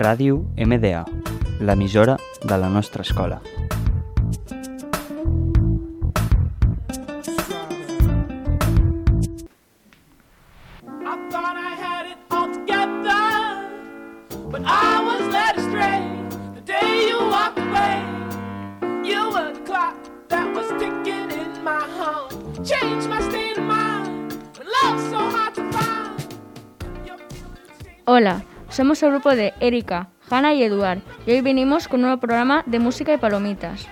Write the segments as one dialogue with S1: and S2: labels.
S1: Ràdio MDA, l'emissora de la nostra escola.
S2: Hola, somos el grupo de Erika, Hanna y Eduard y hoy venimos con un nuevo programa de música y palomitas.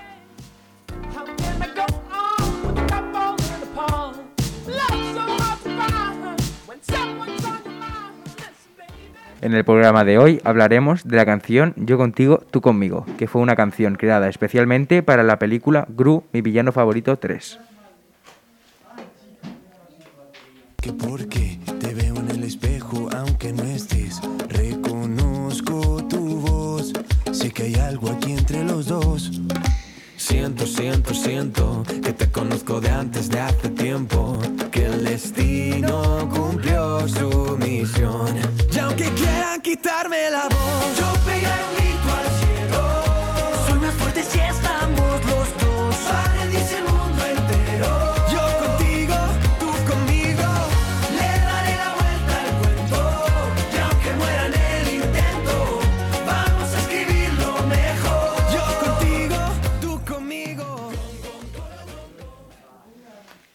S3: En el programa de hoy hablaremos de la canción Yo contigo, tú conmigo, que fue una canción creada especialmente para la película Gru, mi villano favorito 3.
S4: que porque te veo en el espejo aunque no estés siento siento siento que te conozco de antes de hace tiempo que el destino cumplió su misión. Y aunque quieran quitarme la voz yo pegaré un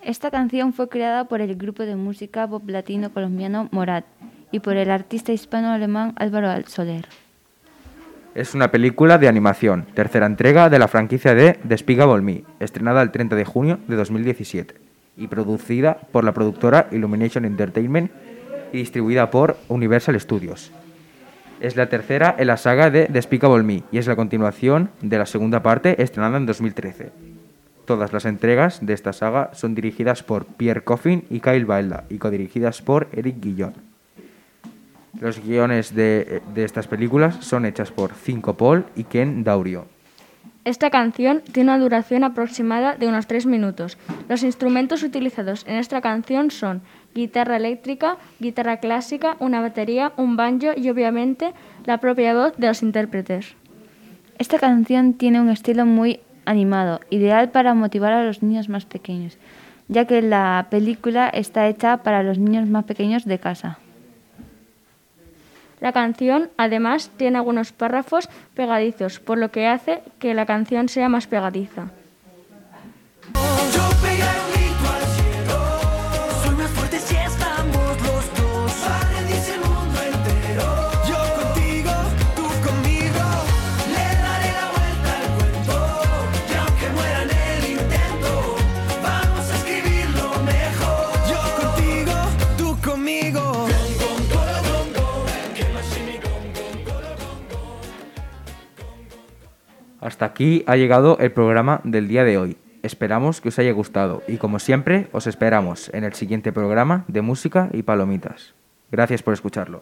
S5: Esta canción fue creada por el grupo de música pop latino colombiano Morat y por el artista hispano-alemán Álvaro Soler.
S3: Es una película de animación, tercera entrega de la franquicia de Despicable Me, estrenada el 30 de junio de 2017 y producida por la productora Illumination Entertainment y distribuida por Universal Studios. Es la tercera en la saga de Despicable Me y es la continuación de la segunda parte estrenada en 2013. Todas las entregas de esta saga son dirigidas por Pierre Coffin y Kyle Bailda y codirigidas por Eric Guillon. Los guiones de, de estas películas son hechas por Cinco Paul y Ken Daurio.
S2: Esta canción tiene una duración aproximada de unos 3 minutos. Los instrumentos utilizados en esta canción son guitarra eléctrica, guitarra clásica, una batería, un banjo y obviamente la propia voz de los intérpretes.
S5: Esta canción tiene un estilo muy animado, ideal para motivar a los niños más pequeños, ya que la película está hecha para los niños más pequeños de casa.
S2: La canción además tiene algunos párrafos pegadizos, por lo que hace que la canción sea más pegadiza.
S3: Hasta aquí ha llegado el programa del día de hoy. Esperamos que os haya gustado y como siempre os esperamos en el siguiente programa de música y palomitas. Gracias por escucharlo.